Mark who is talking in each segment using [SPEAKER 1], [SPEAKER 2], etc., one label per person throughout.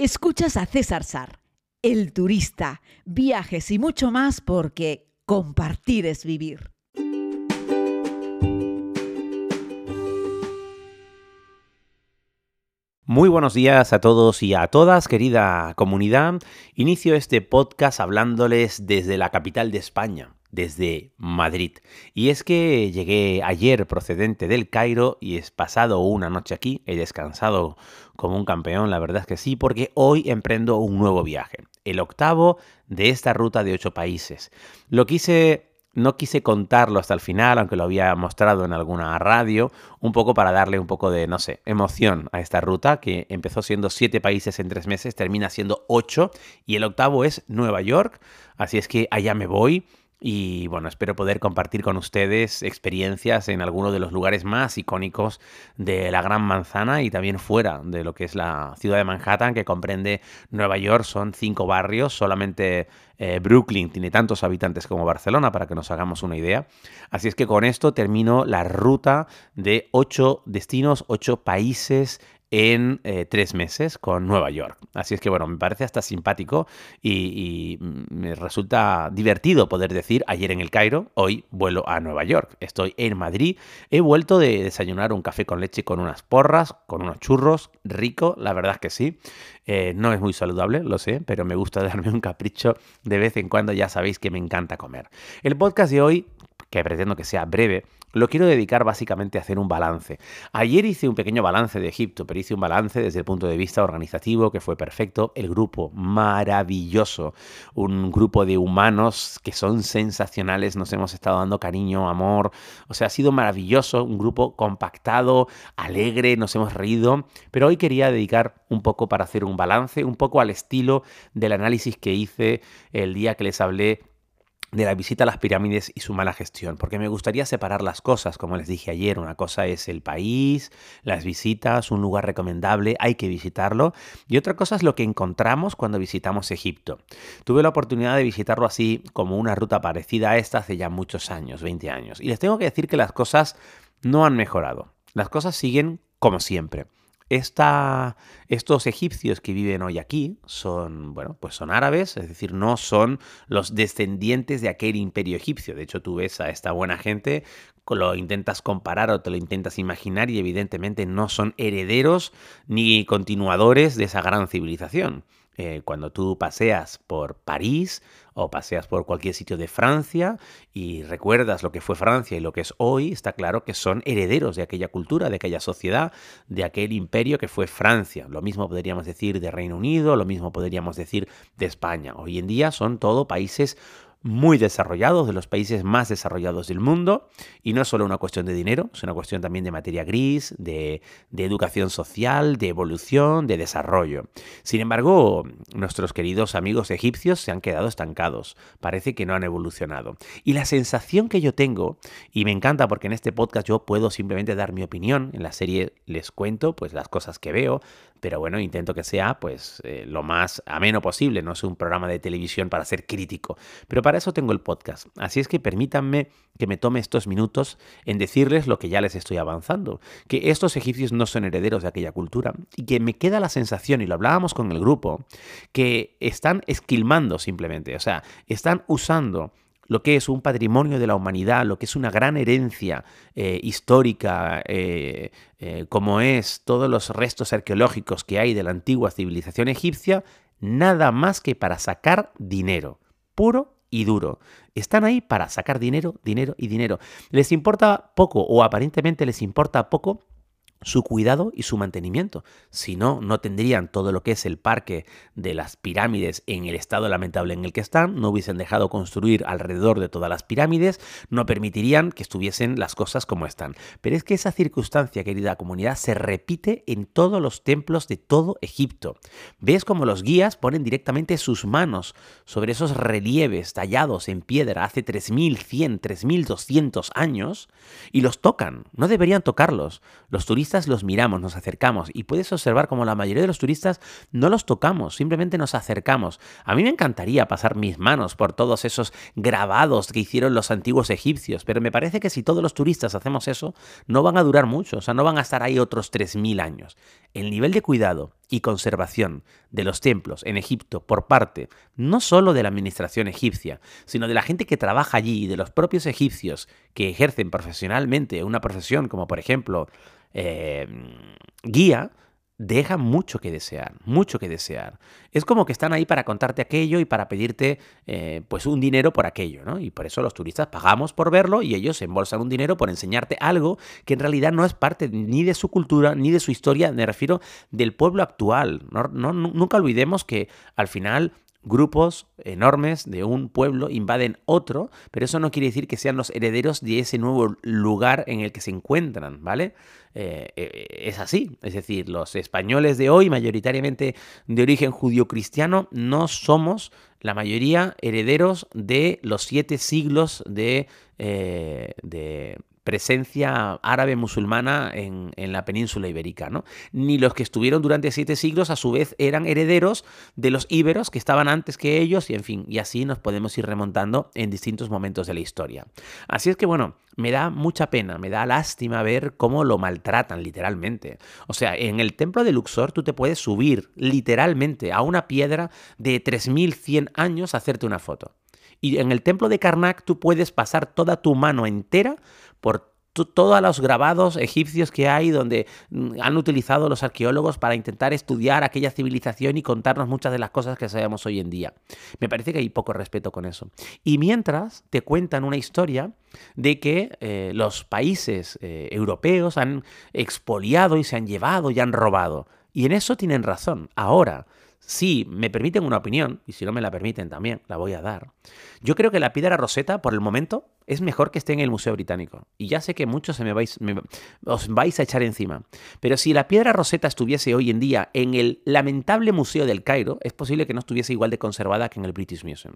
[SPEAKER 1] Escuchas a César Sar, el turista, viajes y mucho más porque compartir es vivir.
[SPEAKER 2] Muy buenos días a todos y a todas, querida comunidad. Inicio este podcast hablándoles desde la capital de España, desde Madrid. Y es que llegué ayer procedente del Cairo y he pasado una noche aquí, he descansado como un campeón, la verdad es que sí, porque hoy emprendo un nuevo viaje, el octavo de esta ruta de ocho países. Lo quise no quise contarlo hasta el final, aunque lo había mostrado en alguna radio, un poco para darle un poco de, no sé, emoción a esta ruta, que empezó siendo siete países en tres meses, termina siendo ocho, y el octavo es Nueva York, así es que allá me voy. Y bueno, espero poder compartir con ustedes experiencias en algunos de los lugares más icónicos de la Gran Manzana y también fuera de lo que es la ciudad de Manhattan, que comprende Nueva York. Son cinco barrios, solamente eh, Brooklyn tiene tantos habitantes como Barcelona, para que nos hagamos una idea. Así es que con esto termino la ruta de ocho destinos, ocho países en eh, tres meses con Nueva York. Así es que bueno, me parece hasta simpático y, me resulta divertido poder decir ayer en el Cairo, hoy vuelo a Nueva York. Estoy en Madrid, he vuelto de desayunar un café con leche con unas porras, con unos churros, rico, la verdad es que sí. Eh, no es muy saludable, lo sé, pero me gusta darme un capricho de vez en cuando, ya sabéis que me encanta comer. El podcast de hoy que pretendo que sea breve, lo quiero dedicar básicamente a hacer un balance. Ayer hice un pequeño balance de Egipto, pero hice un balance desde el punto de vista organizativo que fue perfecto. El grupo, maravilloso. Un grupo de humanos que son sensacionales, nos hemos estado dando cariño, amor. O sea, ha sido maravilloso, un grupo compactado, alegre, nos hemos reído. Pero hoy quería dedicar un poco para hacer un balance, un poco al estilo del análisis que hice el día que les hablé de la visita a las pirámides y su mala gestión, porque me gustaría separar las cosas, como les dije ayer, una cosa es el país, las visitas, un lugar recomendable, hay que visitarlo, y otra cosa es lo que encontramos cuando visitamos Egipto. Tuve la oportunidad de visitarlo así como una ruta parecida a esta hace ya muchos años, 20 años, y les tengo que decir que las cosas no han mejorado, las cosas siguen como siempre estos egipcios que viven hoy aquí son, bueno, pues son árabes, es decir, no son los descendientes de aquel imperio egipcio. De hecho, tú ves a esta buena gente, lo intentas comparar o te lo intentas imaginar y evidentemente no son herederos ni continuadores de esa gran civilización. Eh, cuando tú paseas por París o paseas por cualquier sitio de Francia y recuerdas lo que fue Francia y lo que es hoy, está claro que son herederos de aquella cultura, de aquella sociedad, de aquel imperio que fue Francia. Lo mismo podríamos decir de Reino Unido, lo mismo podríamos decir de España. Hoy en día son todo países muy desarrollados, de los países más desarrollados del mundo, y no es solo una cuestión de dinero, es una cuestión también de materia gris, de, educación social, de evolución, de desarrollo. Sin embargo, nuestros queridos amigos egipcios se han quedado estancados, parece que no han evolucionado. Y la sensación que yo tengo, y me encanta porque en este podcast yo puedo simplemente dar mi opinión, en la serie les cuento pues las cosas que veo, pero bueno, intento que sea pues eh, lo más ameno posible, no es un programa de televisión para ser crítico, pero para eso tengo el podcast. Así es que permítanme que me tome estos minutos en decirles lo que ya les estoy avanzando, que estos egipcios no son herederos de aquella cultura y que me queda la sensación, y lo hablábamos con el grupo, que están esquilmando simplemente, o sea, están usando lo que es un patrimonio de la humanidad, lo que es una gran herencia eh, histórica, eh, eh, como es todos los restos arqueológicos que hay de la antigua civilización egipcia, nada más que para sacar dinero, puro y duro. Están ahí para sacar dinero, dinero y dinero. Les importa poco o aparentemente les importa poco su cuidado y su mantenimiento. Si no, no tendrían todo lo que es el parque de las pirámides en el estado lamentable en el que están, no hubiesen dejado construir alrededor de todas las pirámides, no permitirían que estuviesen las cosas como están. Pero es que esa circunstancia, querida comunidad, se repite en todos los templos de todo Egipto. Ves como los guías ponen directamente sus manos sobre esos relieves tallados en piedra hace 3100, 3200 años y los tocan. No deberían tocarlos. Los turistas los miramos, nos acercamos y puedes observar como la mayoría de los turistas no los tocamos, simplemente nos acercamos. A mí me encantaría pasar mis manos por todos esos grabados que hicieron los antiguos egipcios, pero me parece que si todos los turistas hacemos eso, no van a durar mucho, o sea, no van a estar ahí otros 3.000 años. El nivel de cuidado y conservación de los templos en Egipto por parte no solo de la administración egipcia, sino de la gente que trabaja allí y de los propios egipcios que ejercen profesionalmente una profesión como por ejemplo eh, guía, deja mucho que desear, mucho que desear. Es como que están ahí para contarte aquello y para pedirte eh, pues un dinero por aquello, ¿no? Y por eso los turistas pagamos por verlo y ellos embolsan un dinero por enseñarte algo que en realidad no es parte ni de su cultura ni de su historia, me refiero del pueblo actual. no, nunca olvidemos que al final grupos enormes de un pueblo invaden otro, pero eso no quiere decir que sean los herederos de ese nuevo lugar en el que se encuentran, ¿vale? Eh, eh, es así, es decir, los españoles de hoy, mayoritariamente de origen judío-cristiano, no somos la mayoría herederos de los siete siglos de, eh, de presencia árabe musulmana en, la península ibérica, ¿no? Ni los que estuvieron durante siete siglos a su vez eran herederos de los íberos que estaban antes que ellos y en fin, y así nos podemos ir remontando en distintos momentos de la historia. Así es que bueno, me da mucha pena, me da lástima ver cómo lo maltratan literalmente. O sea, en el templo de Luxor tú te puedes subir literalmente a una piedra de 3100 años a hacerte una foto. Y en el templo de Karnak tú puedes pasar toda tu mano entera por todos los grabados egipcios que hay donde mm, han utilizado los arqueólogos para intentar estudiar aquella civilización y contarnos muchas de las cosas que sabemos hoy en día. Me parece que hay poco respeto con eso. Y mientras te cuentan una historia de que eh, los países eh, europeos han expoliado y se han llevado y han robado. Y en eso tienen razón. Ahora, si me permiten una opinión, y si no me la permiten también, la voy a dar. Yo creo que la piedra roseta, por el momento, es mejor que esté en el Museo Británico. Y ya sé que muchos se me vais, os vais a echar encima. Pero si la piedra roseta estuviese hoy en día en el lamentable Museo del Cairo, es posible que no estuviese igual de conservada que en el British Museum.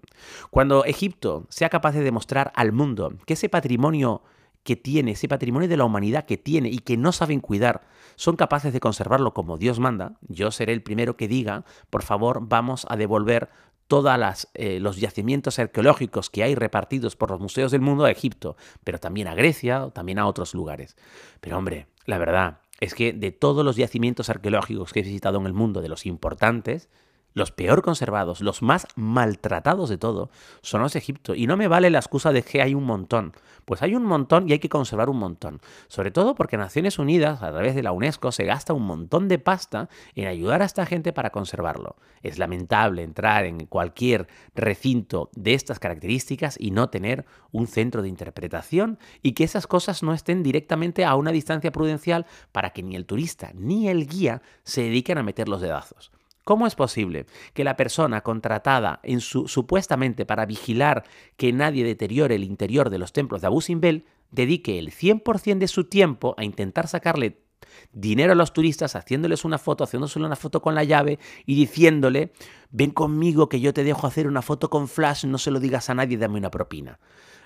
[SPEAKER 2] Cuando Egipto sea capaz de demostrar al mundo que ese patrimonio que tiene, ese patrimonio de la humanidad que tiene y que no saben cuidar, son capaces de conservarlo como Dios manda, yo seré el primero que diga, por favor, vamos a devolver todos eh, los yacimientos arqueológicos que hay repartidos por los museos del mundo a Egipto, pero también a Grecia, también a otros lugares. Pero hombre, la verdad es que de todos los yacimientos arqueológicos que he visitado en el mundo, de los importantes, los peor conservados, los más maltratados de todo, son los de Egipto. Y no me vale la excusa de que hay un montón. Pues hay un montón y hay que conservar un montón. Sobre todo porque Naciones Unidas, a través de la UNESCO, se gasta un montón de pasta en ayudar a esta gente para conservarlo. Es lamentable entrar en cualquier recinto de estas características y no tener un centro de interpretación y que esas cosas no estén directamente a una distancia prudencial para que ni el turista ni el guía se dediquen a meter los dedazos. ¿Cómo es posible que la persona contratada en su, supuestamente para vigilar que nadie deteriore el interior de los templos de Abu Simbel dedique el 100% de su tiempo a intentar sacarle dinero a los turistas, haciéndoles una foto, haciéndose una foto con la llave y diciéndole, ven conmigo que yo te dejo hacer una foto con flash, no se lo digas a nadie, dame una propina?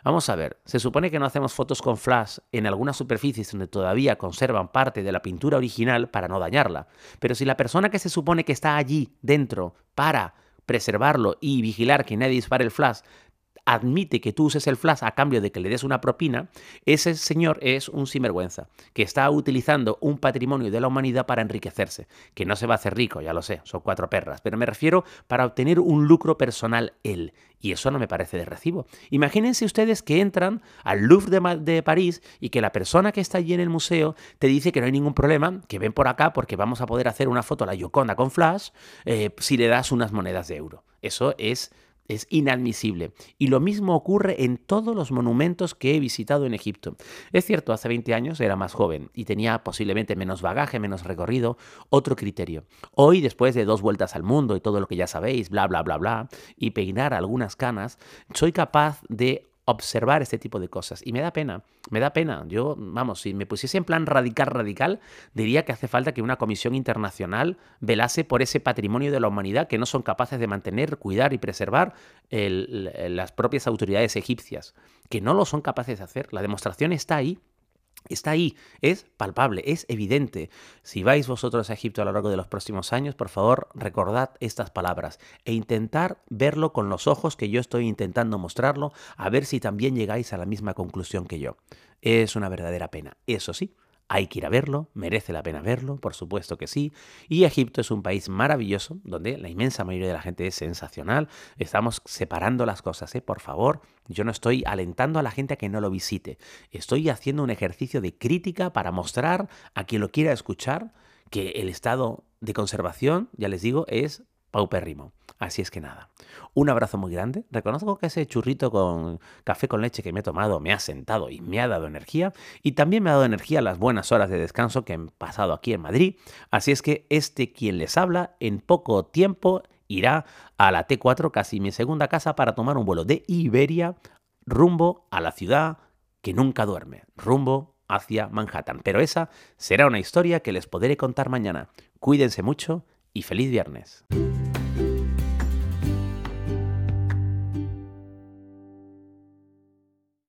[SPEAKER 2] Vamos a ver, se supone que no hacemos fotos con flash en algunas superficies donde todavía conservan parte de la pintura original para no dañarla. Pero si la persona que se supone que está allí dentro para preservarlo y vigilar que nadie dispare el flash admite que tú uses el flash a cambio de que le des una propina, ese señor es un sinvergüenza, que está utilizando un patrimonio de la humanidad para enriquecerse, que no se va a hacer rico, ya lo sé, son cuatro perras, pero me refiero para obtener un lucro personal él. Y eso no me parece de recibo. Imagínense ustedes que entran al Louvre de, París y que la persona que está allí en el museo te dice que no hay ningún problema, que ven por acá porque vamos a poder hacer una foto a la Yoconda con flash eh, si le das unas monedas de euro. Eso es es inadmisible. Y lo mismo ocurre en todos los monumentos que he visitado en Egipto. Es cierto, hace 20 años era más joven y tenía posiblemente menos bagaje, menos recorrido, otro criterio. Hoy, después de dos vueltas al mundo y todo lo que ya sabéis, bla, bla, bla, bla, y peinar algunas canas, soy capaz de observar este tipo de cosas. Y me da pena, me da pena. Yo, vamos, si me pusiese en plan radical, radical, diría que hace falta que una comisión internacional velase por ese patrimonio de la humanidad que no son capaces de mantener, cuidar y preservar las propias autoridades egipcias, que no lo son capaces de hacer. La demostración está ahí. Está ahí, es palpable, es evidente. Si vais vosotros a Egipto a lo largo de los próximos años, por favor, recordad estas palabras e intentar verlo con los ojos que yo estoy intentando mostrarlo, a ver si también llegáis a la misma conclusión que yo. Es una verdadera pena. Eso sí, hay que ir a verlo, merece la pena verlo, por supuesto que sí. Y Egipto es un país maravilloso, donde la inmensa mayoría de la gente es sensacional. Estamos separando las cosas, ¿eh? Por favor, yo no estoy alentando a la gente a que no lo visite. Estoy haciendo un ejercicio de crítica para mostrar a quien lo quiera escuchar que el estado de conservación, ya les digo, es paupérrimo. Así es que nada. Un abrazo muy grande. Reconozco que ese churrito con café con leche que me he tomado me ha sentado y me ha dado energía. Y también me ha dado energía las buenas horas de descanso que he pasado aquí en Madrid. Así es que este quien les habla en poco tiempo irá a la T4, casi mi segunda casa, para tomar un vuelo de Iberia rumbo a la ciudad que nunca duerme, rumbo hacia Manhattan. Pero esa será una historia que les podré contar mañana. Cuídense mucho y feliz viernes.